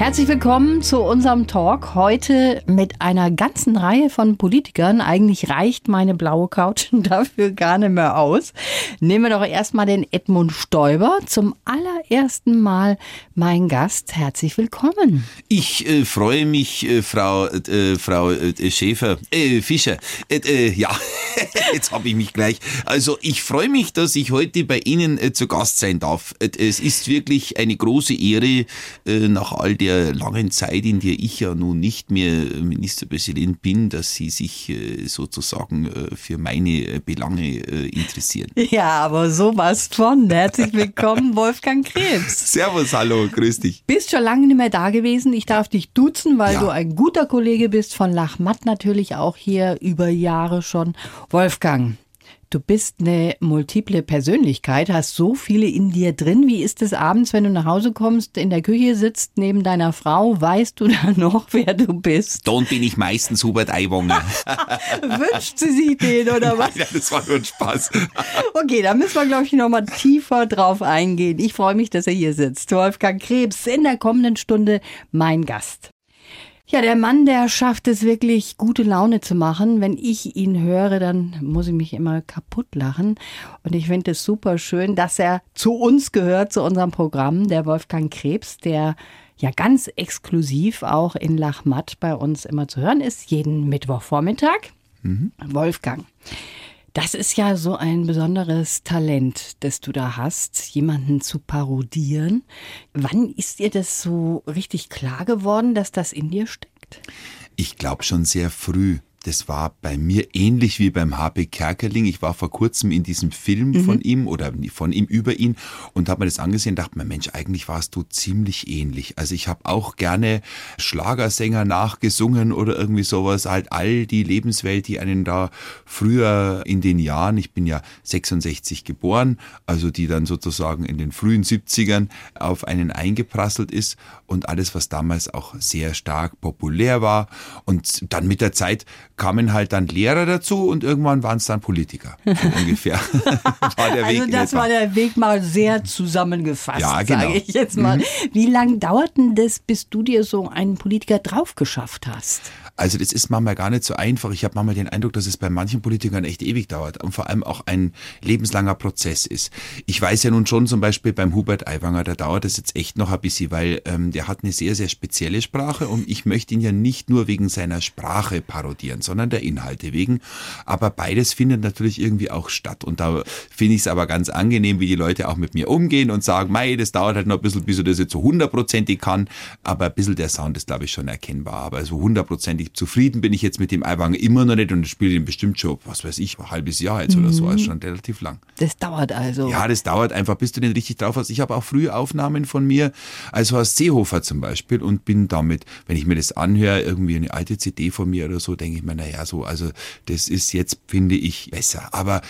Herzlich willkommen zu unserem Talk. Heute mit einer ganzen Reihe von Politikern. Eigentlich reicht meine blaue Couch dafür gar nicht mehr aus. Nehmen wir doch erstmal den Edmund Stoiber. Zum allerersten Mal mein Gast. Herzlich willkommen. Ich äh, freue mich, äh, Frau, äh, Frau äh, Schäfer, äh, Fischer. Äh, ja, jetzt habe ich mich gleich. Also ich freue mich, dass ich heute bei Ihnen zu Gast sein darf. es ist wirklich eine große Ehre nach all der der langen Zeit, in der ich ja nun nicht mehr Ministerpräsident bin, dass Sie sich äh, sozusagen äh, für meine äh, Belange interessieren. Ja, aber sowas von. Herzlich willkommen, Wolfgang Krebs. Servus, hallo, grüß dich. Bist schon lange nicht mehr da gewesen. Ich darf dich duzen, weil ja. du ein guter Kollege bist von Lachmatt natürlich auch hier über Jahre schon. Wolfgang, Du bist eine multiple Persönlichkeit, hast so viele in dir drin. Wie ist es abends, wenn du nach Hause kommst, in der Küche sitzt neben deiner Frau? Weißt du da noch, wer du bist? Dann bin ich meistens Hubert Aiwanger. Wünscht sie sich den oder was? Nein, das war nur ein Spaß. okay, da müssen wir, glaube ich, nochmal tiefer drauf eingehen. Ich freue mich, dass er hier sitzt. Wolfgang Krebs in der kommenden Stunde mein Gast. Ja, der Mann, der schafft es wirklich, gute Laune zu machen. Wenn ich ihn höre, dann muss ich mich immer kaputt lachen. Und ich finde es super schön, dass er zu uns gehört, zu unserem Programm, der Wolfgang Krebs, der ja ganz exklusiv auch in Lachmatt bei uns immer zu hören ist, jeden Mittwochvormittag. Mhm. Wolfgang. Das ist ja so ein besonderes Talent, das du da hast, jemanden zu parodieren. Wann ist dir das so richtig klar geworden, dass das in dir steckt? Ich glaube schon sehr früh das war bei mir ähnlich wie beim HP Kerkeling. Ich war vor kurzem in diesem Film mhm. von ihm oder von ihm über ihn und habe mir das angesehen und dachte mir, Mensch, eigentlich warst du ziemlich ähnlich. Also ich habe auch gerne Schlagersänger nachgesungen oder irgendwie sowas. Halt all die Lebenswelt, die einen da früher in den Jahren, ich bin ja 66 geboren, also die dann sozusagen in den frühen 70ern auf einen eingeprasselt ist und alles, was damals auch sehr stark populär war. Und dann mit der Zeit kamen halt dann Lehrer dazu und irgendwann waren es dann Politiker. So ungefähr. war der Weg also das war der Weg mal sehr zusammengefasst, ja, genau. sage ich jetzt mal. Mhm. Wie lange dauert denn das, bis du dir so einen Politiker drauf geschafft hast? Also das ist manchmal gar nicht so einfach. Ich habe manchmal den Eindruck, dass es bei manchen Politikern echt ewig dauert und vor allem auch ein lebenslanger Prozess ist. Ich weiß ja nun schon zum Beispiel beim Hubert Aiwanger, da dauert es jetzt echt noch ein bisschen, weil ähm, der hat eine sehr, sehr spezielle Sprache und ich möchte ihn ja nicht nur wegen seiner Sprache parodieren, sondern der Inhalte wegen. Aber beides findet natürlich irgendwie auch statt und da finde ich es aber ganz angenehm, wie die Leute auch mit mir umgehen und sagen, mei, das dauert halt noch ein bisschen, bis er das jetzt so hundertprozentig kann, aber ein bisschen der Sound ist, glaube ich, schon erkennbar. Aber so hundertprozentig zufrieden bin ich jetzt mit dem Eiwanger immer noch nicht und spiele den bestimmt schon, was weiß ich, ein halbes Jahr jetzt mhm. oder so, also schon relativ lang. Das dauert also. Ja, das dauert einfach, bis du den richtig drauf hast. Ich habe auch frühe Aufnahmen von mir, als Horst Seehofer zum Beispiel und bin damit, wenn ich mir das anhöre, irgendwie eine alte CD von mir oder so, denke ich mir, naja, so, also das ist jetzt, finde ich, besser. Aber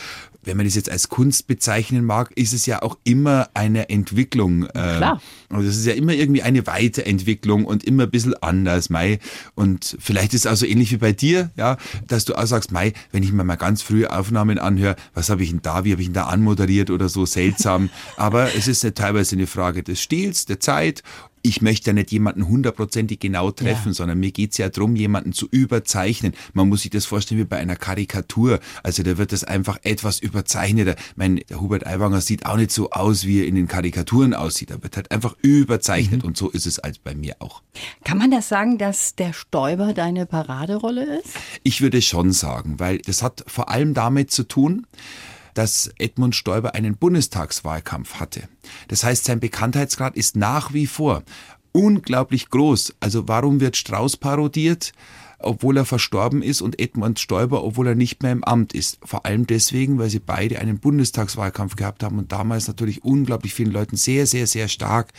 wenn man das jetzt als Kunst bezeichnen mag, ist es ja auch immer eine Entwicklung. Äh, Klar. Und es ist ja immer irgendwie eine Weiterentwicklung und immer ein bisschen anders, Mai. Und vielleicht ist es auch so ähnlich wie bei dir, ja, dass du auch sagst, Mai, wenn ich mir mal ganz frühe Aufnahmen anhöre, was habe ich denn da, wie habe ich denn da anmoderiert oder so seltsam. Aber es ist ja teilweise eine Frage des Stils, der Zeit ich möchte ja nicht jemanden hundertprozentig genau treffen, ja. sondern mir geht's ja darum, jemanden zu überzeichnen. Man muss sich das vorstellen wie bei einer Karikatur. Also da wird das einfach etwas überzeichneter. Mein, der Hubert Aiwanger sieht auch nicht so aus, wie er in den Karikaturen aussieht. Er wird halt einfach überzeichnet mhm. und so ist es als bei mir auch. Kann man das sagen, dass der Stäuber deine Paraderolle ist? Ich würde schon sagen, weil das hat vor allem damit zu tun, dass Edmund Stoiber einen Bundestagswahlkampf hatte. Das heißt, sein Bekanntheitsgrad ist nach wie vor unglaublich groß. Also warum wird Strauß parodiert? Obwohl er verstorben ist und Edmund Stoiber, obwohl er nicht mehr im Amt ist. Vor allem deswegen, weil sie beide einen Bundestagswahlkampf gehabt haben und damals natürlich unglaublich vielen Leuten sehr, sehr, sehr stark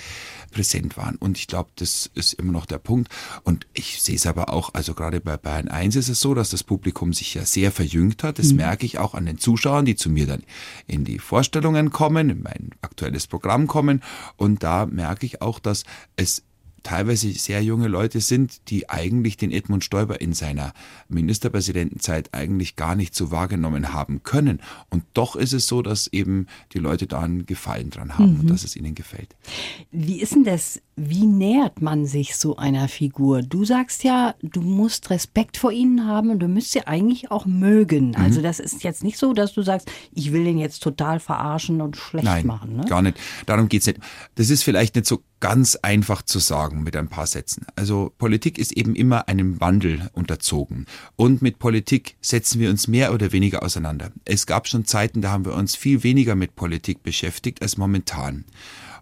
präsent waren. Und ich glaube, das ist immer noch der Punkt. Und ich sehe es aber auch, also gerade bei Bayern 1 ist es so, dass das Publikum sich ja sehr verjüngt hat. Das mhm. merke ich auch an den Zuschauern, die zu mir dann in die Vorstellungen kommen, in mein aktuelles Programm kommen. Und da merke ich auch, dass es teilweise sehr junge Leute sind, die eigentlich den Edmund Stoiber in seiner Ministerpräsidentenzeit eigentlich gar nicht so wahrgenommen haben können. Und doch ist es so, dass eben die Leute da einen Gefallen dran haben mhm. und dass es ihnen gefällt. Wie ist denn das? Wie nähert man sich so einer Figur? Du sagst ja, du musst Respekt vor ihnen haben und du müsst sie eigentlich auch mögen. Mhm. Also das ist jetzt nicht so, dass du sagst, ich will den jetzt total verarschen und schlecht Nein, machen. Ne? Gar nicht. Darum geht es nicht. Das ist vielleicht nicht so ganz einfach zu sagen mit ein paar Sätzen. Also Politik ist eben immer einem Wandel unterzogen. Und mit Politik setzen wir uns mehr oder weniger auseinander. Es gab schon Zeiten, da haben wir uns viel weniger mit Politik beschäftigt als momentan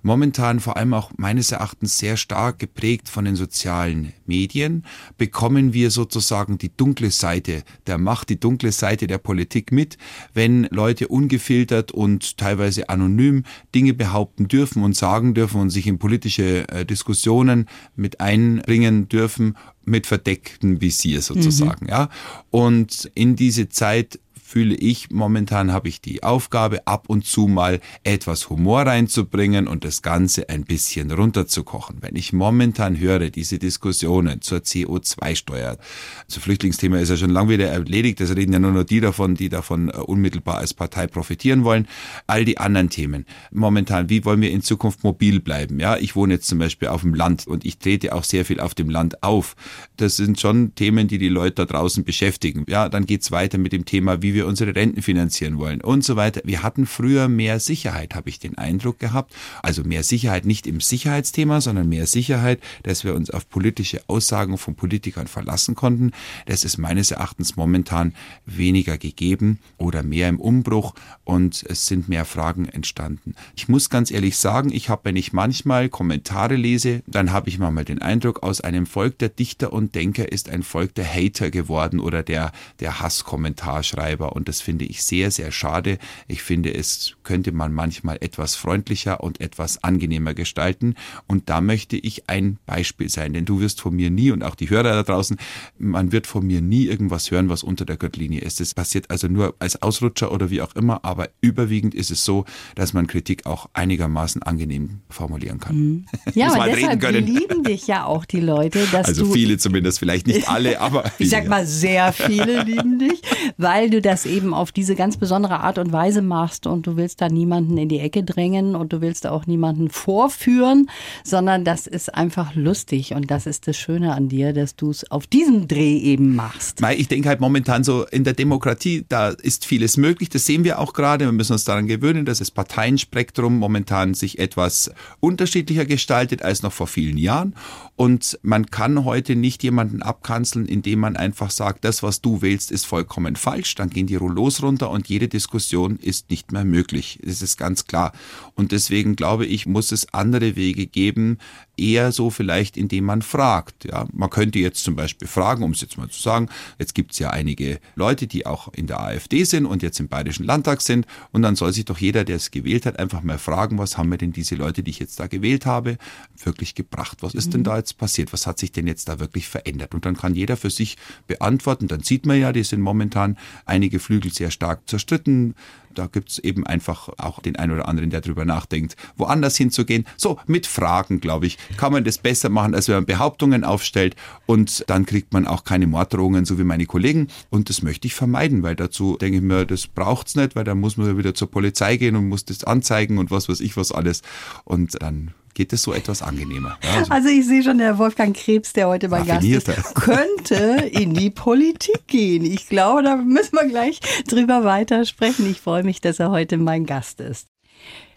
momentan vor allem auch meines Erachtens sehr stark geprägt von den sozialen Medien, bekommen wir sozusagen die dunkle Seite der Macht, die dunkle Seite der Politik mit, wenn Leute ungefiltert und teilweise anonym Dinge behaupten dürfen und sagen dürfen und sich in politische äh, Diskussionen mit einbringen dürfen mit verdecktem Visier sozusagen, mhm. ja. Und in diese Zeit fühle ich, momentan habe ich die Aufgabe, ab und zu mal etwas Humor reinzubringen und das Ganze ein bisschen runterzukochen. Wenn ich momentan höre, diese Diskussionen zur CO2-Steuer, also Flüchtlingsthema ist ja schon lange wieder erledigt, das reden ja nur noch die davon, die davon äh, unmittelbar als Partei profitieren wollen. All die anderen Themen. Momentan, wie wollen wir in Zukunft mobil bleiben? Ja, ich wohne jetzt zum Beispiel auf dem Land und ich trete auch sehr viel auf dem Land auf. Das sind schon Themen, die die Leute da draußen beschäftigen. Ja, dann geht's weiter mit dem Thema, wie wir wir unsere Renten finanzieren wollen und so weiter. Wir hatten früher mehr Sicherheit, habe ich den Eindruck gehabt. Also mehr Sicherheit nicht im Sicherheitsthema, sondern mehr Sicherheit, dass wir uns auf politische Aussagen von Politikern verlassen konnten. Das ist meines Erachtens momentan weniger gegeben oder mehr im Umbruch und es sind mehr Fragen entstanden. Ich muss ganz ehrlich sagen, ich habe, wenn ich manchmal Kommentare lese, dann habe ich manchmal den Eindruck, aus einem Volk der Dichter und Denker ist ein Volk der Hater geworden oder der, der Hasskommentarschreiber und das finde ich sehr, sehr schade. Ich finde, es könnte man manchmal etwas freundlicher und etwas angenehmer gestalten und da möchte ich ein Beispiel sein, denn du wirst von mir nie und auch die Hörer da draußen, man wird von mir nie irgendwas hören, was unter der Gürtellinie ist. Das passiert also nur als Ausrutscher oder wie auch immer, aber überwiegend ist es so, dass man Kritik auch einigermaßen angenehm formulieren kann. Mhm. Ja, aber deshalb lieben dich ja auch die Leute. Dass also du viele zumindest, vielleicht nicht alle, aber viele. Ich sag mal, sehr viele lieben dich, weil du das das eben auf diese ganz besondere Art und Weise machst und du willst da niemanden in die Ecke drängen und du willst auch niemanden vorführen, sondern das ist einfach lustig und das ist das Schöne an dir, dass du es auf diesem Dreh eben machst. Ich denke halt momentan so in der Demokratie, da ist vieles möglich, das sehen wir auch gerade, wir müssen uns daran gewöhnen, dass das Parteienspektrum momentan sich etwas unterschiedlicher gestaltet als noch vor vielen Jahren und man kann heute nicht jemanden abkanzeln, indem man einfach sagt, das, was du wählst, ist vollkommen falsch. Dann gehen die Rouleaus runter und jede Diskussion ist nicht mehr möglich. Das ist ganz klar. Und deswegen glaube ich, muss es andere Wege geben, eher so vielleicht, indem man fragt. Ja, man könnte jetzt zum Beispiel fragen, um es jetzt mal zu sagen, jetzt gibt es ja einige Leute, die auch in der AfD sind und jetzt im Bayerischen Landtag sind und dann soll sich doch jeder, der es gewählt hat, einfach mal fragen, was haben mir denn diese Leute, die ich jetzt da gewählt habe, wirklich gebracht? Was ist mhm. denn da jetzt passiert? Was hat sich denn jetzt da wirklich verändert? Und dann kann jeder für sich beantworten. Dann sieht man ja, die sind momentan einige Flügel sehr stark zerstritten. Da gibt es eben einfach auch den einen oder anderen, der darüber nachdenkt, woanders hinzugehen. So, mit Fragen, glaube ich, kann man das besser machen, als wenn man Behauptungen aufstellt und dann kriegt man auch keine Morddrohungen, so wie meine Kollegen. Und das möchte ich vermeiden, weil dazu denke ich mir, das braucht es nicht, weil dann muss man ja wieder zur Polizei gehen und muss das anzeigen und was weiß ich was alles. Und dann geht es so etwas angenehmer. Ja, also, also, ich sehe schon, der Wolfgang Krebs, der heute mein Gast ist, könnte in die Politik gehen. Ich glaube, da müssen wir gleich drüber weitersprechen. Ich freue mich, dass er heute mein Gast ist.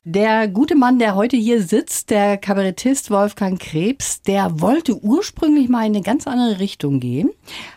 Der gute Mann, der heute hier sitzt, der Kabarettist Wolfgang Krebs, der wollte ursprünglich mal in eine ganz andere Richtung gehen,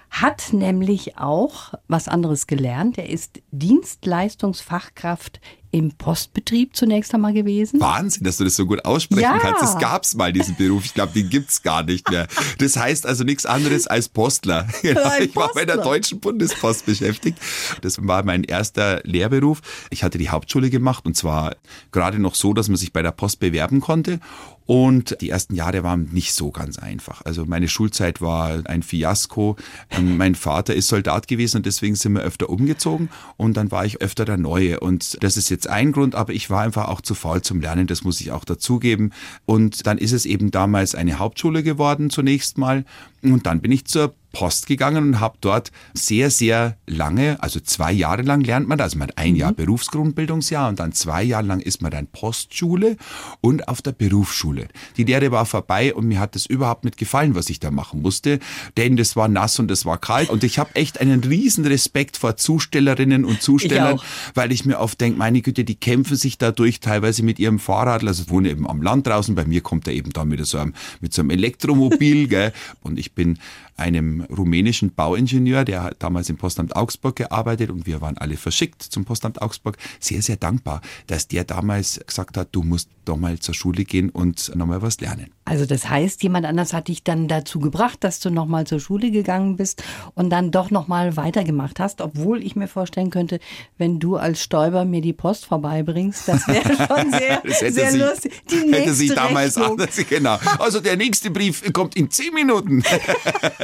hat nämlich auch was anderes gelernt. Er ist Dienstleistungsfachkraft im Postbetrieb zunächst einmal gewesen. Wahnsinn, dass du das so gut aussprechen ja. kannst. Das gab es mal, diesen Beruf. Ich glaube, den gibt es gar nicht mehr. Das heißt also nichts anderes als Postler. Genau. ich war bei der Deutschen Bundespost beschäftigt. Das war mein erster Lehrberuf. Ich hatte die Hauptschule gemacht und zwar gerade noch so, dass man sich bei der Post bewerben konnte. Und die ersten Jahre waren nicht so ganz einfach. Also meine Schulzeit war ein Fiasko. Ähm, mein Vater ist Soldat gewesen und deswegen sind wir öfter umgezogen und dann war ich öfter der Neue. Und das ist jetzt ein Grund, aber ich war einfach auch zu faul zum Lernen, das muss ich auch dazugeben. Und dann ist es eben damals eine Hauptschule geworden zunächst mal und dann bin ich zur Post gegangen und habe dort sehr, sehr lange, also zwei Jahre lang lernt man, also man hat ein mhm. Jahr Berufsgrundbildungsjahr und dann zwei Jahre lang ist man dann Postschule und auf der Berufsschule. Die Lehre war vorbei und mir hat das überhaupt nicht gefallen, was ich da machen musste, denn das war nass und das war kalt und ich habe echt einen riesen Respekt vor Zustellerinnen und Zustellern, ich weil ich mir oft denke, meine Güte, die kämpfen sich dadurch teilweise mit ihrem Fahrrad, also ich wohne eben am Land draußen, bei mir kommt er eben da mit so einem, mit so einem Elektromobil, gell, und ich bin einem rumänischen Bauingenieur, der hat damals im Postamt Augsburg gearbeitet und wir waren alle verschickt zum Postamt Augsburg. Sehr, sehr dankbar, dass der damals gesagt hat, du musst doch mal zur Schule gehen und nochmal was lernen. Also das heißt, jemand anders hat dich dann dazu gebracht, dass du nochmal zur Schule gegangen bist und dann doch nochmal weitergemacht hast, obwohl ich mir vorstellen könnte, wenn du als Stäuber mir die Post vorbeibringst, das wäre schon sehr, sehr sie, lustig. Die hätte sie damals anders, genau. Also der nächste Brief kommt in zehn Minuten.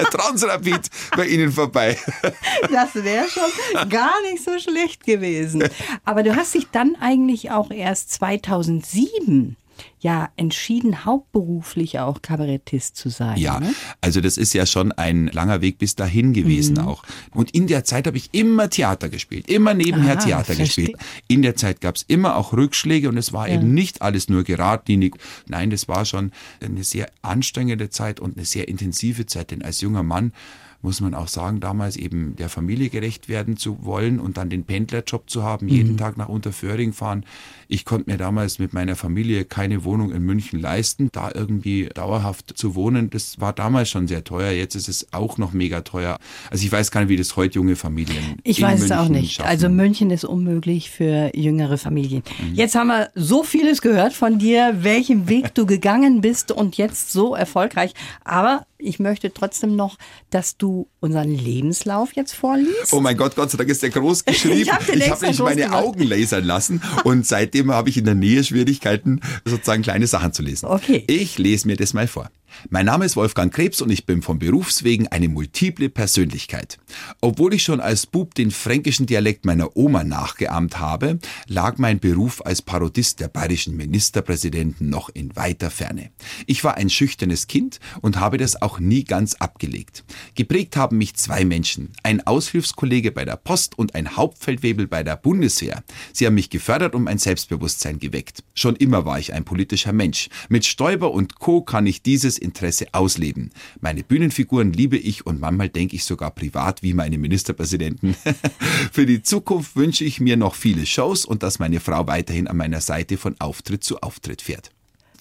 Transrapid bei Ihnen vorbei. Das wäre schon gar nicht so schlecht gewesen. Aber du hast dich dann eigentlich auch erst 2007 ja entschieden, hauptberuflich auch Kabarettist zu sein. Ja, ne? also das ist ja schon ein langer Weg bis dahin gewesen mhm. auch. Und in der Zeit habe ich immer Theater gespielt, immer nebenher Aha, Theater verstehe. gespielt. In der Zeit gab es immer auch Rückschläge und es war ja. eben nicht alles nur geradlinig. Nein, das war schon eine sehr anstrengende Zeit und eine sehr intensive Zeit, denn als junger Mann muss man auch sagen, damals eben der Familie gerecht werden zu wollen und dann den Pendlerjob zu haben, mhm. jeden Tag nach Unterföhring fahren. Ich konnte mir damals mit meiner Familie keine Wohnung in München leisten. Da irgendwie dauerhaft zu wohnen, das war damals schon sehr teuer. Jetzt ist es auch noch mega teuer. Also ich weiß gar nicht, wie das heute junge Familien. Ich weiß München es auch nicht. Schaffen. Also München ist unmöglich für jüngere Familien. Mhm. Jetzt haben wir so vieles gehört von dir, welchen Weg du gegangen bist und jetzt so erfolgreich. Aber ich möchte trotzdem noch, dass du unseren Lebenslauf jetzt vorliest. Oh mein Gott, Gott sei Dank ist der groß geschrieben. ich habe hab nicht meine gemacht. Augen lasern lassen und seitdem habe ich in der Nähe Schwierigkeiten, sozusagen kleine Sachen zu lesen. Okay. Ich lese mir das mal vor. Mein Name ist Wolfgang Krebs und ich bin vom Berufswegen eine multiple Persönlichkeit. Obwohl ich schon als Bub den fränkischen Dialekt meiner Oma nachgeahmt habe, lag mein Beruf als Parodist der bayerischen Ministerpräsidenten noch in weiter Ferne. Ich war ein schüchternes Kind und habe das auch nie ganz abgelegt. Geprägt haben mich zwei Menschen, ein Aushilfskollege bei der Post und ein Hauptfeldwebel bei der Bundeswehr. Sie haben mich gefördert und mein Selbstbewusstsein geweckt. Schon immer war ich ein politischer Mensch. Mit Stoiber und Co. kann ich dieses Interesse ausleben. Meine Bühnenfiguren liebe ich und manchmal denke ich sogar privat wie meine Ministerpräsidenten. Für die Zukunft wünsche ich mir noch viele Shows und dass meine Frau weiterhin an meiner Seite von Auftritt zu Auftritt fährt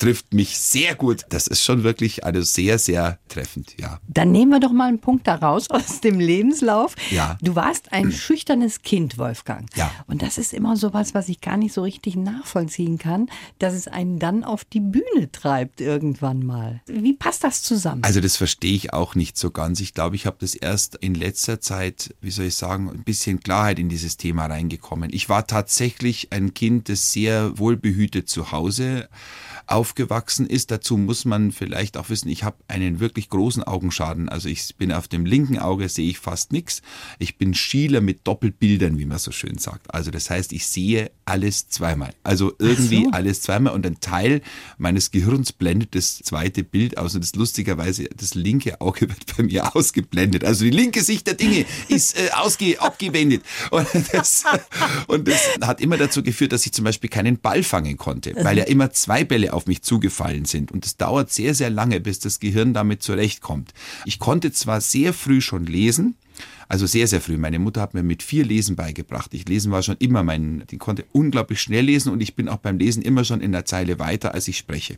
trifft mich sehr gut. Das ist schon wirklich also sehr, sehr treffend, ja. Dann nehmen wir doch mal einen Punkt daraus aus dem Lebenslauf. Ja. Du warst ein schüchternes Kind, Wolfgang. Ja. Und das ist immer so was, was ich gar nicht so richtig nachvollziehen kann, dass es einen dann auf die Bühne treibt irgendwann mal. Wie passt das zusammen? Also das verstehe ich auch nicht so ganz. Ich glaube, ich habe das erst in letzter Zeit, wie soll ich sagen, ein bisschen Klarheit in dieses Thema reingekommen. Ich war tatsächlich ein Kind, das sehr wohlbehütet zu Hause aufgewachsen ist. Dazu muss man vielleicht auch wissen, ich habe einen wirklich großen Augenschaden. Also ich bin auf dem linken Auge sehe ich fast nichts. Ich bin Schieler mit Doppelbildern, wie man so schön sagt. Also das heißt, ich sehe alles zweimal. Also irgendwie so. alles zweimal und ein Teil meines Gehirns blendet das zweite Bild aus und das lustigerweise das linke Auge wird bei mir ausgeblendet. Also die linke Sicht der Dinge ist äh, ausge abgewendet und das, und das hat immer dazu geführt, dass ich zum Beispiel keinen Ball fangen konnte, weil ja immer zwei Bälle auf auf mich zugefallen sind. Und es dauert sehr, sehr lange, bis das Gehirn damit zurechtkommt. Ich konnte zwar sehr früh schon lesen, also sehr, sehr früh. Meine Mutter hat mir mit vier Lesen beigebracht. Ich lesen war schon immer mein, die konnte unglaublich schnell lesen und ich bin auch beim Lesen immer schon in der Zeile weiter, als ich spreche.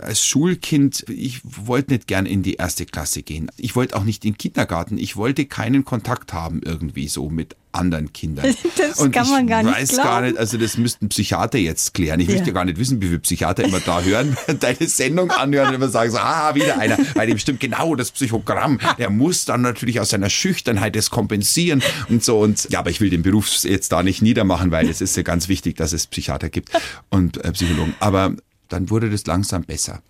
Als Schulkind, ich wollte nicht gern in die erste Klasse gehen. Ich wollte auch nicht in den Kindergarten. Ich wollte keinen Kontakt haben irgendwie so mit anderen Kindern. Das und kann man gar nicht weiß glauben. gar nicht, also das müssten Psychiater jetzt klären. Ich ja. möchte gar nicht wissen, wie viele Psychiater immer da hören, deine Sendung anhören und immer sagen so, ah, wieder einer, weil dem stimmt genau das Psychogramm. Der muss dann natürlich aus seiner Schüchternheit das kompensieren und so und ja, aber ich will den Beruf jetzt da nicht niedermachen, weil es ist ja ganz wichtig, dass es Psychiater gibt und äh, Psychologen. Aber dann wurde das langsam besser.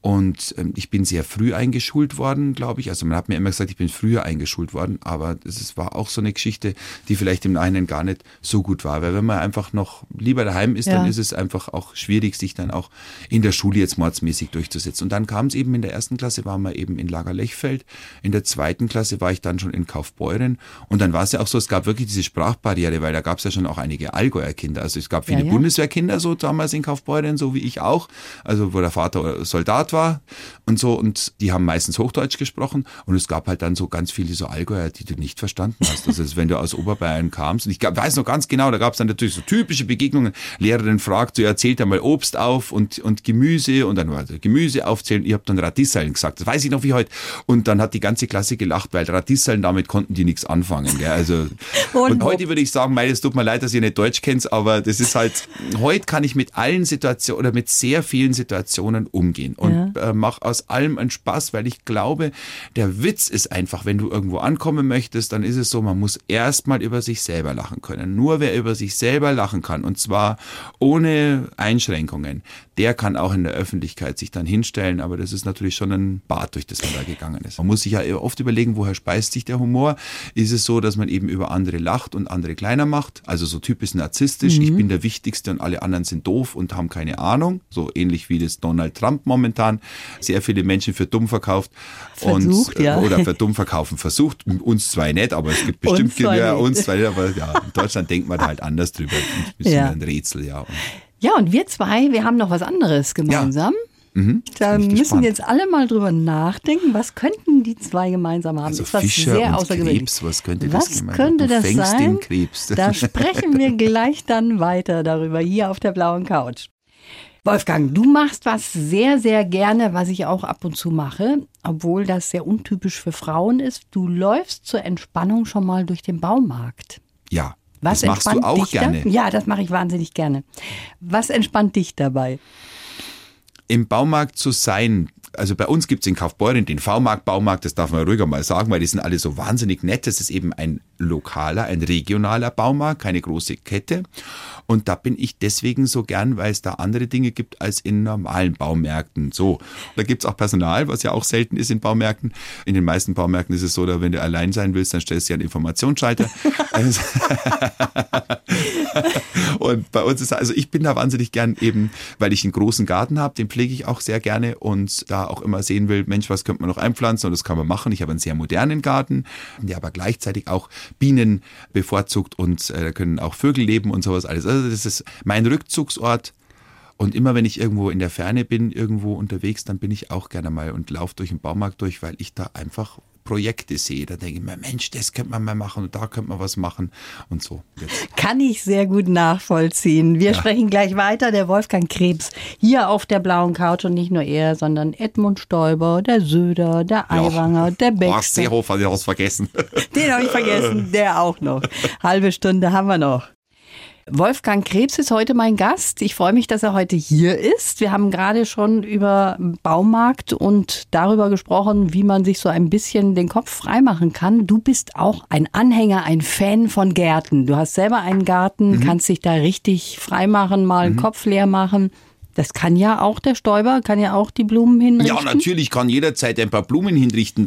Und ähm, ich bin sehr früh eingeschult worden, glaube ich. Also man hat mir immer gesagt, ich bin früher eingeschult worden, aber das war auch so eine Geschichte, die vielleicht im einen gar nicht so gut war. Weil wenn man einfach noch lieber daheim ist, ja. dann ist es einfach auch schwierig, sich dann auch in der Schule jetzt mordsmäßig durchzusetzen. Und dann kam es eben in der ersten Klasse, waren wir eben in Lagerlechfeld. In der zweiten Klasse war ich dann schon in Kaufbeuren. Und dann war es ja auch so, es gab wirklich diese Sprachbarriere, weil da gab es ja schon auch einige Allgäuer Kinder. Also es gab viele ja, ja. Bundeswehrkinder so damals in Kaufbeuren, so wie ich auch. Also wo der Vater Soldat war war und so und die haben meistens Hochdeutsch gesprochen und es gab halt dann so ganz viele so Allgäuer, die du nicht verstanden hast. Also wenn du aus Oberbayern kamst und ich weiß noch ganz genau, da gab es dann natürlich so typische Begegnungen. Lehrerin fragt, so erzählt einmal Obst auf und, und Gemüse und dann war Gemüse aufzählen. Ich habe dann Radisseln gesagt, das weiß ich noch wie heute. Und dann hat die ganze Klasse gelacht, weil Radisseln, damit konnten die nichts anfangen. Gell? Also, und, und heute würde ich sagen, mei, es tut mir leid, dass ihr nicht Deutsch kennt, aber das ist halt, heute kann ich mit allen Situationen oder mit sehr vielen Situationen umgehen. Und ja äh, mache aus allem einen Spaß, weil ich glaube, der Witz ist einfach, wenn du irgendwo ankommen möchtest, dann ist es so, man muss erstmal über sich selber lachen können. Nur wer über sich selber lachen kann, und zwar ohne Einschränkungen, der kann auch in der Öffentlichkeit sich dann hinstellen, aber das ist natürlich schon ein Bad, durch das man da gegangen ist. Man muss sich ja oft überlegen, woher speist sich der Humor? Ist es so, dass man eben über andere lacht und andere kleiner macht? Also so typisch narzisstisch, mhm. ich bin der Wichtigste und alle anderen sind doof und haben keine Ahnung, so ähnlich wie das Donald Trump momentan sehr viele Menschen für dumm verkauft versucht, und, ja. oder für dumm verkaufen versucht. Uns zwei nicht, aber es gibt bestimmt uns zwei, ja, uns zwei nicht, aber ja, in Deutschland denkt man halt anders drüber. Ein bisschen ja. ein Rätsel, ja. Ja, und wir zwei, wir haben noch was anderes gemeinsam. Ja. Mhm, da müssen gespannt. jetzt alle mal drüber nachdenken, was könnten die zwei gemeinsam haben? Also ist was Fischer sehr und Krebs, was könnte was das könnte das sein? Da sprechen wir gleich dann weiter darüber hier auf der blauen Couch. Wolfgang, du machst was sehr, sehr gerne, was ich auch ab und zu mache, obwohl das sehr untypisch für Frauen ist. Du läufst zur Entspannung schon mal durch den Baumarkt. Ja. Was das machst du auch gerne? Da? Ja, das mache ich wahnsinnig gerne. Was entspannt dich dabei? Im Baumarkt zu sein, also bei uns gibt es in Kaufbeuren den V-Markt, Baumarkt, das darf man ruhiger mal sagen, weil die sind alle so wahnsinnig nett. Das ist eben ein lokaler, ein regionaler Baumarkt, keine große Kette. Und da bin ich deswegen so gern, weil es da andere Dinge gibt als in normalen Baumärkten. So, da gibt's auch Personal, was ja auch selten ist in Baumärkten. In den meisten Baumärkten ist es so, dass wenn du allein sein willst, dann stellst du ja einen Informationsschalter. und bei uns ist also ich bin da wahnsinnig gern eben, weil ich einen großen Garten habe, den pflege ich auch sehr gerne und da auch immer sehen will, Mensch, was könnte man noch einpflanzen und das kann man machen. Ich habe einen sehr modernen Garten, der aber gleichzeitig auch Bienen bevorzugt und äh, da können auch Vögel leben und sowas alles. Also das ist mein Rückzugsort. Und immer wenn ich irgendwo in der Ferne bin, irgendwo unterwegs, dann bin ich auch gerne mal und laufe durch den Baumarkt durch, weil ich da einfach Projekte sehe. Da denke ich mir, Mensch, das könnte man mal machen und da könnte man was machen und so. Jetzt. Kann ich sehr gut nachvollziehen. Wir ja. sprechen gleich weiter. Der Wolfgang Krebs hier auf der blauen Couch und nicht nur er, sondern Edmund Stoiber, der Söder, der Aiwanger, ja. der Beck. Seehofer, der hast vergessen. Den habe ich vergessen, der auch noch. Halbe Stunde haben wir noch. Wolfgang Krebs ist heute mein Gast. Ich freue mich, dass er heute hier ist. Wir haben gerade schon über Baumarkt und darüber gesprochen, wie man sich so ein bisschen den Kopf freimachen kann. Du bist auch ein Anhänger, ein Fan von Gärten. Du hast selber einen Garten, mhm. kannst dich da richtig freimachen, mal mhm. den Kopf leer machen. Das kann ja auch der Stäuber, kann ja auch die Blumen hinrichten. Ja, natürlich kann jederzeit ein paar Blumen hinrichten.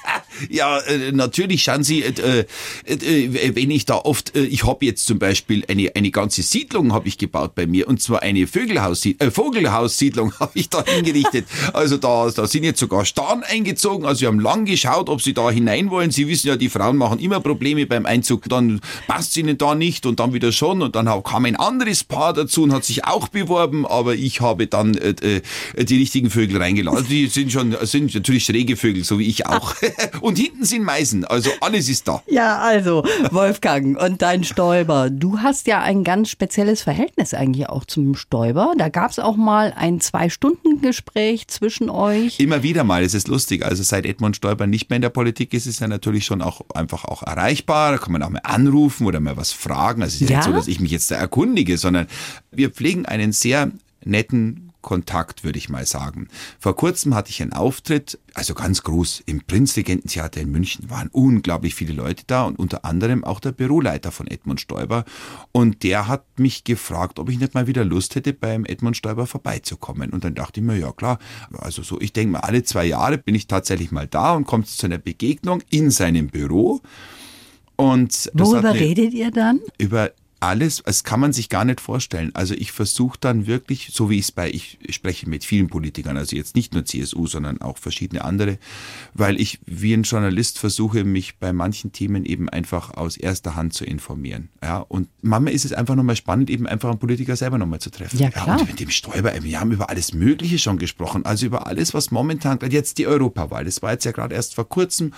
ja, äh, natürlich schauen Sie, äh, äh, wenn ich da oft, ich habe jetzt zum Beispiel eine, eine ganze Siedlung habe ich gebaut bei mir und zwar eine Vögelhaussiedlung, Vogelhaussiedlung habe ich da hingerichtet. also da, da sind jetzt sogar Starn eingezogen. Also wir haben lang geschaut, ob Sie da hinein wollen. Sie wissen ja, die Frauen machen immer Probleme beim Einzug. Dann passt es ihnen da nicht und dann wieder schon und dann kam ein anderes Paar dazu und hat sich auch beworben, aber ich habe dann äh, äh, die richtigen Vögel reingelassen. Also die sind schon, sind natürlich schräge Vögel, so wie ich auch. und hinten sind Meisen, also alles ist da. Ja, also Wolfgang und dein Stäuber. Du hast ja ein ganz spezielles Verhältnis eigentlich auch zum Stäuber. Da gab es auch mal ein Zwei-Stunden-Gespräch zwischen euch. Immer wieder mal, es ist lustig. Also seit Edmund Stoiber nicht mehr in der Politik ist, ist er natürlich schon auch einfach auch erreichbar. Da kann man auch mal anrufen oder mal was fragen. Also es ist ja? nicht so, dass ich mich jetzt da erkundige, sondern wir pflegen einen sehr netten Kontakt, würde ich mal sagen. Vor kurzem hatte ich einen Auftritt, also ganz groß, im Prinzregententheater in München waren unglaublich viele Leute da und unter anderem auch der Büroleiter von Edmund Stoiber. Und der hat mich gefragt, ob ich nicht mal wieder Lust hätte, beim Edmund Stoiber vorbeizukommen. Und dann dachte ich mir, ja klar, also so, ich denke mal, alle zwei Jahre bin ich tatsächlich mal da und kommt zu einer Begegnung in seinem Büro. Und Worüber redet ihr dann? Über alles, das kann man sich gar nicht vorstellen. Also ich versuche dann wirklich, so wie ich es bei, ich spreche mit vielen Politikern, also jetzt nicht nur CSU, sondern auch verschiedene andere, weil ich wie ein Journalist versuche, mich bei manchen Themen eben einfach aus erster Hand zu informieren. Ja, und manchmal ist es einfach nochmal spannend, eben einfach einen Politiker selber nochmal zu treffen. Ja, klar. Ja, und mit dem Stoiber, wir haben über alles Mögliche schon gesprochen, also über alles, was momentan, jetzt die Europawahl, das war jetzt ja gerade erst vor kurzem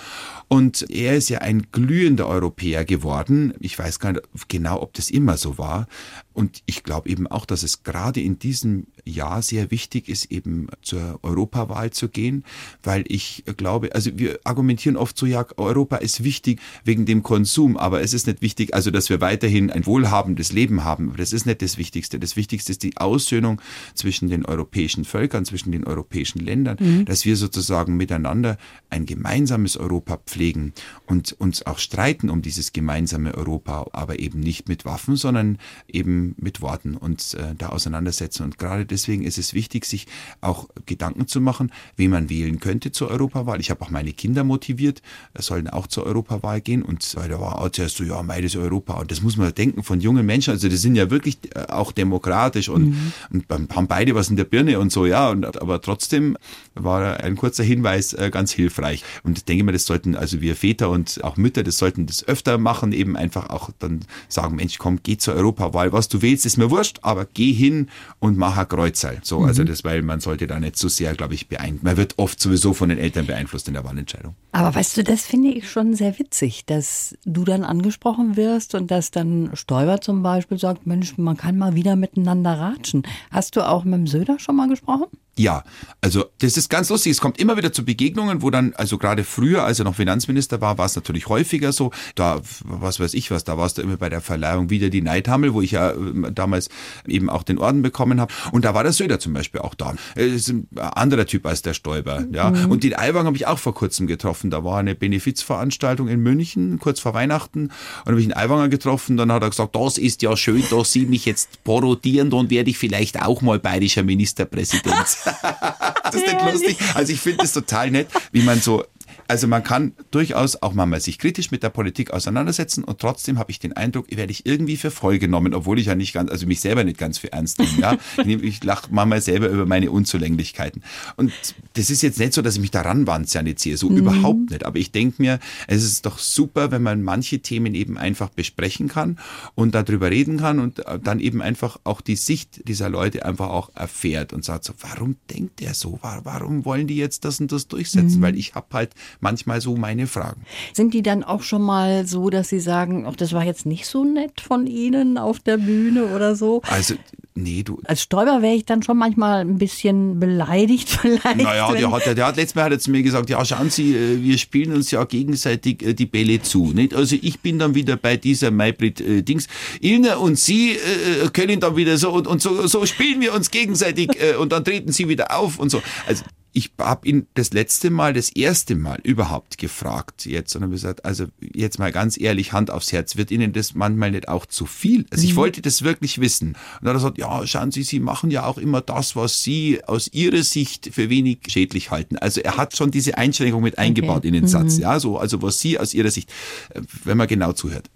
und er ist ja ein glühender Europäer geworden. Ich weiß gar nicht genau, ob das immer so war. Und ich glaube eben auch, dass es gerade in diesem Jahr sehr wichtig ist, eben zur Europawahl zu gehen, weil ich glaube, also wir argumentieren oft so, ja, Europa ist wichtig wegen dem Konsum, aber es ist nicht wichtig, also dass wir weiterhin ein wohlhabendes Leben haben. Aber das ist nicht das Wichtigste. Das Wichtigste ist die Aussöhnung zwischen den europäischen Völkern, zwischen den europäischen Ländern, mhm. dass wir sozusagen miteinander ein gemeinsames Europa pflegen und uns auch streiten um dieses gemeinsame Europa, aber eben nicht mit Waffen, sondern eben mit Worten und äh, da auseinandersetzen. Und gerade deswegen ist es wichtig, sich auch Gedanken zu machen, wie man wählen könnte zur Europawahl. Ich habe auch meine Kinder motiviert, sollen auch zur Europawahl gehen. Und da war auch zuerst so, ja, meides Europa. Und das muss man denken von jungen Menschen. Also die sind ja wirklich äh, auch demokratisch und, mhm. und haben beide was in der Birne und so, ja. Und, aber trotzdem war ein kurzer Hinweis äh, ganz hilfreich. Und ich denke mal, das sollten also wir Väter und auch Mütter, das sollten das öfter machen, eben einfach auch dann sagen, Mensch, komm, geh zur Europawahl. Was du willst, ist mir wurscht, aber geh hin und mach ein Kreuzerl. So, also mhm. also das, weil man sollte da nicht so sehr, glaube ich, beeinflusst. Man wird oft sowieso von den Eltern beeinflusst in der Wahlentscheidung. Aber weißt du, das finde ich schon sehr witzig, dass du dann angesprochen wirst und dass dann Stoiber zum Beispiel sagt, Mensch, man kann mal wieder miteinander ratschen. Hast du auch mit dem Söder schon mal gesprochen? Ja, also das ist ganz lustig. Es kommt immer wieder zu Begegnungen, wo dann, also gerade früher, als er noch Finanzminister war, war es natürlich häufiger so. Da, was weiß ich was, da war es da immer bei der Verleihung wieder die Neidhammel, wo ich ja äh, damals eben auch den Orden bekommen habe. Und da war der Söder zum Beispiel auch da. Das ist ein anderer Typ als der Stoiber. Ja. Mhm. Und den Aiwang habe ich auch vor kurzem getroffen. Da war eine Benefizveranstaltung in München, kurz vor Weihnachten. Und habe ich einen Aiwanger getroffen. Dann hat er gesagt, das ist ja schön, dass Sie mich jetzt parodieren, dann werde ich vielleicht auch mal bayerischer Ministerpräsident. das ist nicht lustig. Also ich finde es total nett, wie man so also man kann durchaus auch mal sich kritisch mit der Politik auseinandersetzen und trotzdem habe ich den Eindruck, werde ich irgendwie für voll genommen, obwohl ich ja nicht ganz, also mich selber nicht ganz für ernst nehme. Ja? Ich lache manchmal selber über meine Unzulänglichkeiten. Und das ist jetzt nicht so, dass ich mich daran wanze an die CSU, mhm. überhaupt nicht. Aber ich denke mir, es ist doch super, wenn man manche Themen eben einfach besprechen kann und darüber reden kann und dann eben einfach auch die Sicht dieser Leute einfach auch erfährt und sagt so, warum denkt der so? Warum wollen die jetzt das und das durchsetzen? Mhm. Weil ich habe halt manchmal so meine Fragen. Sind die dann auch schon mal so, dass sie sagen, ach, das war jetzt nicht so nett von Ihnen auf der Bühne oder so? Also Nee, du. Als Stäuber wäre ich dann schon manchmal ein bisschen beleidigt vielleicht. Naja, der hat, der hat letztes Mal hat er zu mir gesagt, ja schauen Sie, äh, wir spielen uns ja gegenseitig äh, die Bälle zu. Nicht? Also ich bin dann wieder bei dieser Maybrit äh. Ilna und Sie äh, können dann wieder so und, und so, so spielen wir uns gegenseitig äh, und dann treten Sie wieder auf und so. Also ich habe ihn das letzte Mal, das erste Mal überhaupt gefragt jetzt und habe gesagt, also jetzt mal ganz ehrlich, Hand aufs Herz, wird Ihnen das manchmal nicht auch zu viel? Also ich mhm. wollte das wirklich wissen. Und dann hat er gesagt, ja, schauen Sie, Sie machen ja auch immer das, was Sie aus Ihrer Sicht für wenig schädlich halten. Also er hat schon diese Einschränkung mit eingebaut okay. in den Satz, mhm. ja, so, also was Sie aus Ihrer Sicht, äh, wenn man genau zuhört.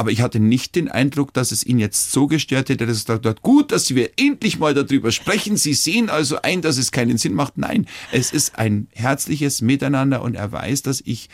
Aber ich hatte nicht den Eindruck, dass es ihn jetzt so gestört hätte, dass er sagt, gut, dass wir endlich mal darüber sprechen. Sie sehen also ein, dass es keinen Sinn macht. Nein, es ist ein herzliches Miteinander und er weiß, dass ich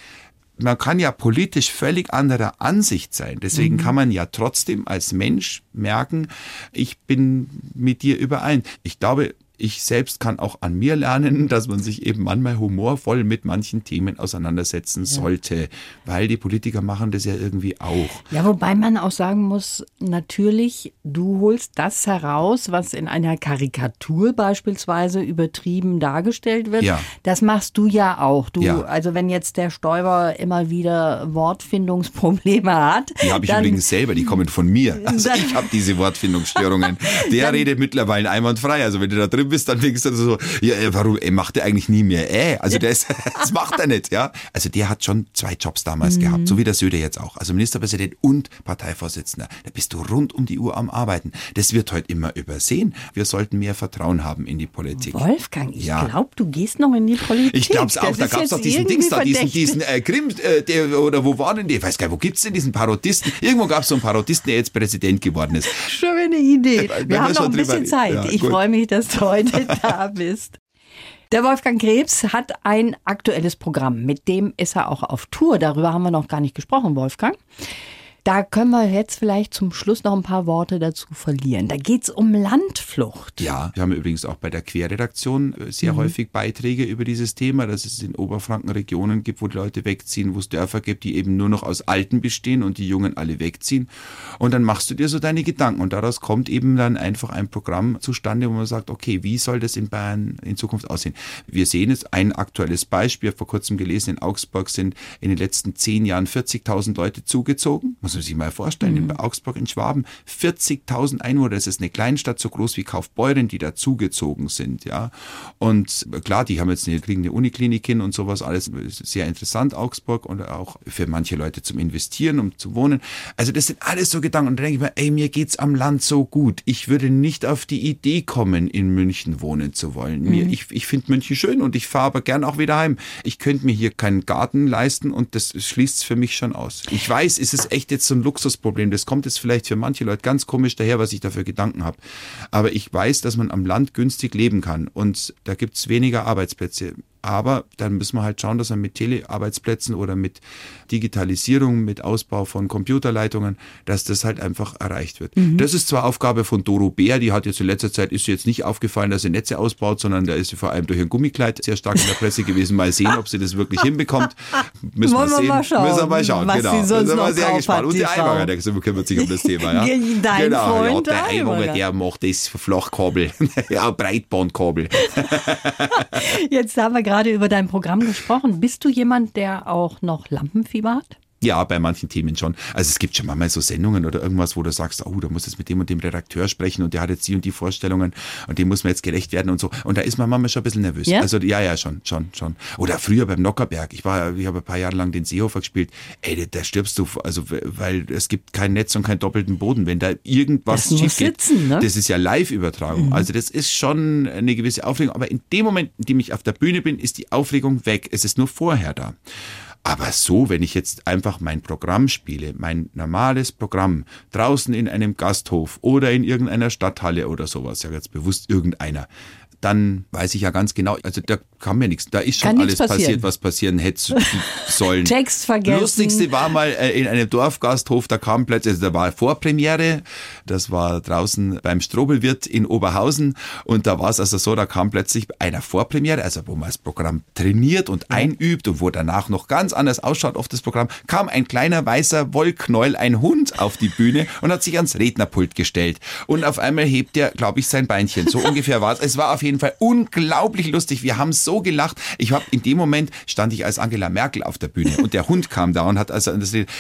man kann ja politisch völlig anderer Ansicht sein. Deswegen mhm. kann man ja trotzdem als Mensch merken, ich bin mit dir überein. Ich glaube, ich selbst kann auch an mir lernen, dass man sich eben manchmal humorvoll mit manchen Themen auseinandersetzen ja. sollte, weil die Politiker machen das ja irgendwie auch. Ja, wobei man auch sagen muss, natürlich, du holst das heraus, was in einer Karikatur beispielsweise übertrieben dargestellt wird. Ja. Das machst du ja auch. Du, ja. Also wenn jetzt der Stäuber immer wieder Wortfindungsprobleme hat. Die habe ich dann, übrigens selber, die kommen von mir. Also ich habe diese Wortfindungsstörungen. Der redet mittlerweile einwandfrei. Also wenn du da drin bist dann wenigstens so, ja, warum, er macht er eigentlich nie mehr, äh, also der ist, das macht er nicht, ja. Also der hat schon zwei Jobs damals mhm. gehabt, so wie der Söder jetzt auch. Also Ministerpräsident und Parteivorsitzender. Da bist du rund um die Uhr am Arbeiten. Das wird heute immer übersehen. Wir sollten mehr Vertrauen haben in die Politik. Wolfgang, ich ja. glaube, du gehst noch in die Politik. Ich glaube es auch. Da gab es doch diesen Dings da, diesen, diesen äh, Grimm, äh, der, oder wo war denn der? Ich weiß gar nicht, wo gibt es denn diesen Parodisten? Irgendwo gab es so einen Parodisten, der jetzt Präsident geworden ist. Schon eine Idee. Wir, wir haben noch ein bisschen Zeit. Ja, ich freue mich, dass du heute da bist. Der Wolfgang Krebs hat ein aktuelles Programm, mit dem ist er auch auf Tour. Darüber haben wir noch gar nicht gesprochen, Wolfgang. Da können wir jetzt vielleicht zum Schluss noch ein paar Worte dazu verlieren. Da geht es um Landflucht. Ja, wir haben übrigens auch bei der Querredaktion äh, sehr mhm. häufig Beiträge über dieses Thema, dass es in Oberfranken Regionen gibt, wo die Leute wegziehen, wo es Dörfer gibt, die eben nur noch aus Alten bestehen und die Jungen alle wegziehen. Und dann machst du dir so deine Gedanken und daraus kommt eben dann einfach ein Programm zustande, wo man sagt, okay, wie soll das in Bayern in Zukunft aussehen? Wir sehen jetzt ein aktuelles Beispiel, vor kurzem gelesen, in Augsburg sind in den letzten zehn Jahren 40.000 Leute zugezogen. Muss man sich mal vorstellen, mhm. in Augsburg in Schwaben 40.000 Einwohner, das ist eine Kleinstadt so groß wie Kaufbeuren, die dazugezogen sind, ja. Und klar, die haben jetzt eine, kriegen eine Uniklinik hin und sowas, alles sehr interessant, Augsburg und auch für manche Leute zum Investieren, um zu wohnen. Also das sind alles so Gedanken und da denke ich mir, ey, mir geht's am Land so gut. Ich würde nicht auf die Idee kommen, in München wohnen zu wollen. Mhm. Mir, ich ich finde München schön und ich fahre aber gern auch wieder heim. Ich könnte mir hier keinen Garten leisten und das schließt es für mich schon aus. Ich weiß, es ist echt jetzt so ein Luxusproblem. Das kommt jetzt vielleicht für manche Leute ganz komisch daher, was ich dafür Gedanken habe. Aber ich weiß, dass man am Land günstig leben kann und da gibt es weniger Arbeitsplätze. Aber dann müssen wir halt schauen, dass wir mit Telearbeitsplätzen oder mit Digitalisierung, mit Ausbau von Computerleitungen, dass das halt einfach erreicht wird. Mhm. Das ist zwar Aufgabe von Doro Bär, die hat jetzt in letzter Zeit, ist jetzt nicht aufgefallen, dass sie Netze ausbaut, sondern da ist sie vor allem durch ein Gummikleid sehr stark in der Presse gewesen. Mal sehen, ob sie das wirklich hinbekommt. Müssen wir sehen. Mal schauen, müssen wir mal schauen. Was genau. Sie sonst sind wir sehr gespannt. Hat, Und der Eiwanger, der kümmert sich um das Thema. Ja? Dein genau, Freund ja, der Eiwanger, der macht das Flachkabel, ja, Breitbandkabel. jetzt haben wir gerade über dein Programm gesprochen. Bist du jemand, der auch noch Lampenfieber hat? Ja, bei manchen Themen schon. Also es gibt schon mal so Sendungen oder irgendwas, wo du sagst, oh, da muss jetzt mit dem und dem Redakteur sprechen und der hat jetzt die und die Vorstellungen und dem muss man jetzt gerecht werden und so. Und da ist man manchmal schon ein bisschen nervös. Ja? Also ja, ja, schon, schon, schon. Oder früher beim Nockerberg. Ich war, ich habe ein paar Jahre lang den Seehofer gespielt. Ey, da stirbst du, also weil es gibt kein Netz und keinen doppelten Boden. Wenn da irgendwas das schief geht, sitzen, ne? das ist ja Live-Übertragung. Mhm. Also das ist schon eine gewisse Aufregung. Aber in dem Moment, in dem ich auf der Bühne bin, ist die Aufregung weg. Es ist nur vorher da. Aber so, wenn ich jetzt einfach mein Programm spiele, mein normales Programm, draußen in einem Gasthof oder in irgendeiner Stadthalle oder sowas, ja jetzt bewusst irgendeiner, dann weiß ich ja ganz genau, also da kam mir nichts. Da ist schon alles passiert, was passieren hätte sollen. Text vergessen. Lustigste war mal äh, in einem Dorfgasthof, da kam plötzlich, also da war Vorpremiere, das war draußen beim Strobelwirt in Oberhausen und da war es also so, da kam plötzlich einer Vorpremiere, also wo man das Programm trainiert und einübt und wo danach noch ganz anders ausschaut auf das Programm, kam ein kleiner weißer Wollknäuel, ein Hund auf die Bühne und hat sich ans Rednerpult gestellt und auf einmal hebt er, glaube ich, sein Beinchen. So ungefähr war es. Es war auf jeden Fall unglaublich lustig. Wir haben so gelacht. Ich habe in dem Moment stand ich als Angela Merkel auf der Bühne und der Hund kam da und hat also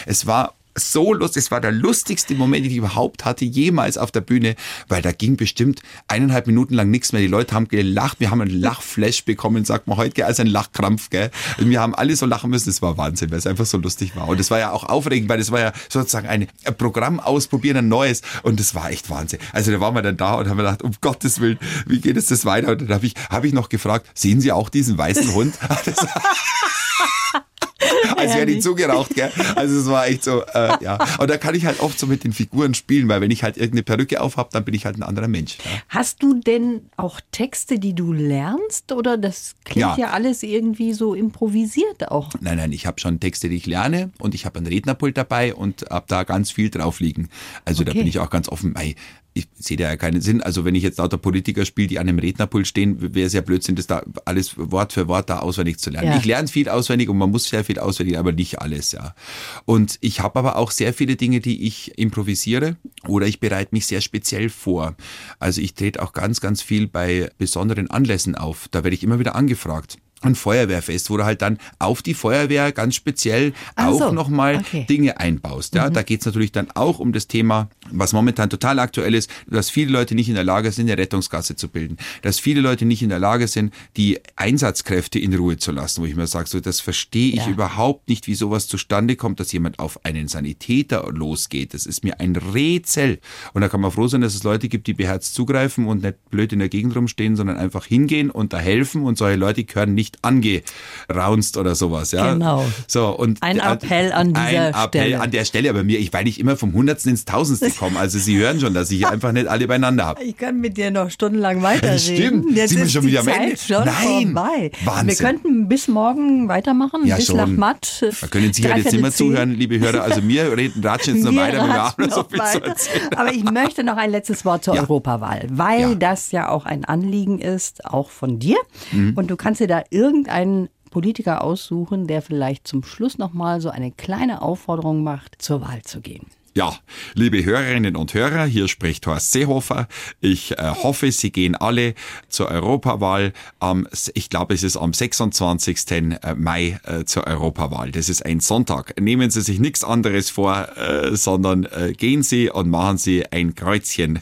es war so lustig. Es war der lustigste Moment, den ich überhaupt hatte, jemals auf der Bühne, weil da ging bestimmt eineinhalb Minuten lang nichts mehr. Die Leute haben gelacht. Wir haben einen Lachflash bekommen, sagt man heute, als ein Lachkrampf, gell. Und wir haben alle so lachen müssen. Es war Wahnsinn, weil es einfach so lustig war. Und es war ja auch aufregend, weil es war ja sozusagen ein Programm ausprobieren, ein neues. Und es war echt Wahnsinn. Also da waren wir dann da und haben gedacht, um Gottes Willen, wie geht es das weiter? Und dann habe ich, hab ich noch gefragt, sehen Sie auch diesen weißen Hund? als wäre die zugeraucht, gell? Also es war echt so, äh, ja. Und da kann ich halt oft so mit den Figuren spielen, weil wenn ich halt irgendeine Perücke aufhab, dann bin ich halt ein anderer Mensch. Ja. Hast du denn auch Texte, die du lernst? Oder das klingt ja, ja alles irgendwie so improvisiert auch? Nein, nein, ich habe schon Texte, die ich lerne und ich habe ein Rednerpult dabei und habe da ganz viel drauf liegen. Also okay. da bin ich auch ganz offen. Ey, ich sehe da ja keinen Sinn. Also wenn ich jetzt lauter Politiker spiele, die an einem Rednerpult stehen, wäre es ja Blödsinn, das da alles Wort für Wort da auswendig zu lernen. Ja. Ich lerne viel auswendig und man muss sehr viel auswendig, aber nicht alles, ja. Und ich habe aber auch sehr viele Dinge, die ich improvisiere oder ich bereite mich sehr speziell vor. Also ich trete auch ganz, ganz viel bei besonderen Anlässen auf. Da werde ich immer wieder angefragt ein Feuerwehrfest, wo du halt dann auf die Feuerwehr ganz speziell Ach auch so. nochmal okay. Dinge einbaust. Ja, mhm. Da geht's natürlich dann auch um das Thema was momentan total aktuell ist, dass viele Leute nicht in der Lage sind, eine Rettungsgasse zu bilden. Dass viele Leute nicht in der Lage sind, die Einsatzkräfte in Ruhe zu lassen, wo ich mir sage, so, das verstehe ich ja. überhaupt nicht, wie sowas zustande kommt, dass jemand auf einen Sanitäter losgeht. Das ist mir ein Rätsel. Und da kann man froh sein, dass es Leute gibt, die beherzt zugreifen und nicht blöd in der Gegend rumstehen, sondern einfach hingehen und da helfen und solche Leute können nicht angehe angeraunzt oder sowas, ja. Genau. So, und ein Appell an dieser ein Appell Stelle. an der Stelle, aber mir, ich, weil ich immer vom Hundertsten ins Tausendste komme. Also Sie hören schon, dass ich einfach nicht alle beieinander habe. Ich kann mit dir noch stundenlang weiterreden. Stimmt. Jetzt Sind wir schon wieder am Ende? schon Nein. vorbei. Wahnsinn. Wir könnten bis morgen weitermachen, Ja, bis schon. nach Matt. Da können Sie halt jetzt mehr zuhören, liebe Hörer. Also mir reden, ratschen jetzt noch weiter, wenn wir haben noch so viel zu weiter. erzählen. Aber ich möchte noch ein letztes Wort zur Ja. Europawahl, weil Ja. das ja auch ein Anliegen ist, auch von dir. Mhm. Und du kannst dir da irgendeinen Politiker aussuchen, der vielleicht zum Schluss nochmal so eine kleine Aufforderung macht, zur Wahl zu gehen. Ja, liebe Hörerinnen und Hörer, hier spricht Horst Seehofer. Ich äh, hoffe, Sie gehen alle zur Europawahl. Am, ich glaube, es ist am 26. Mai äh, zur Europawahl. Das ist ein Sonntag. Nehmen Sie sich nichts anderes vor, äh, sondern äh, gehen Sie und machen Sie ein Kreuzchen.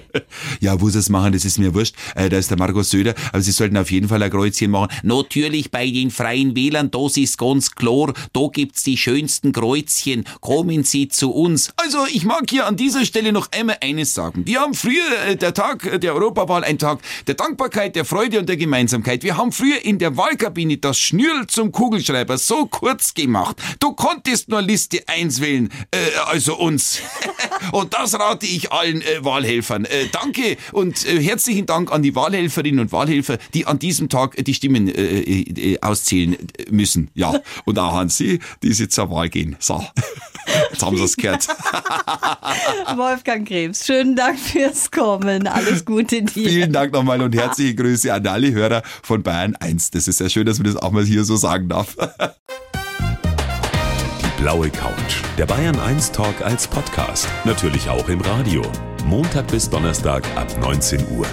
ja, wo Sie es machen, das ist mir wurscht. Äh, da ist der Markus Söder. Aber Sie sollten auf jeden Fall ein Kreuzchen machen. Natürlich bei den Freien Wählern, das ist ganz klar. Da gibt's die schönsten Kreuzchen. Kommen Sie zu uns. Also, ich mag hier an dieser Stelle noch einmal eines sagen. Wir haben früher, äh, der Tag der Europawahl, ein Tag der Dankbarkeit, der Freude und der Gemeinsamkeit. Wir haben früher in der Wahlkabine das Schnürl zum Kugelschreiber so kurz gemacht. Du konntest nur Liste 1 wählen, äh, also uns. und das rate ich allen äh, Wahlhelfern. Äh, danke und äh, herzlichen Dank an die Wahlhelferinnen und Wahlhelfer, die an diesem Tag äh, die Stimmen äh, äh, auszählen äh, müssen. Ja, und auch an Sie, die Sie zur Wahl gehen. So, jetzt haben Sie es gehört. Wolfgang Krebs, schönen Dank fürs Kommen. Alles Gute dir. Vielen Dank nochmal und herzliche Grüße an alle Hörer von Bayern 1. Das ist ja schön, dass man das auch mal hier so sagen darf. Die blaue Couch. Der Bayern 1 Talk als Podcast. Natürlich auch im Radio. Montag bis Donnerstag ab 19 Uhr.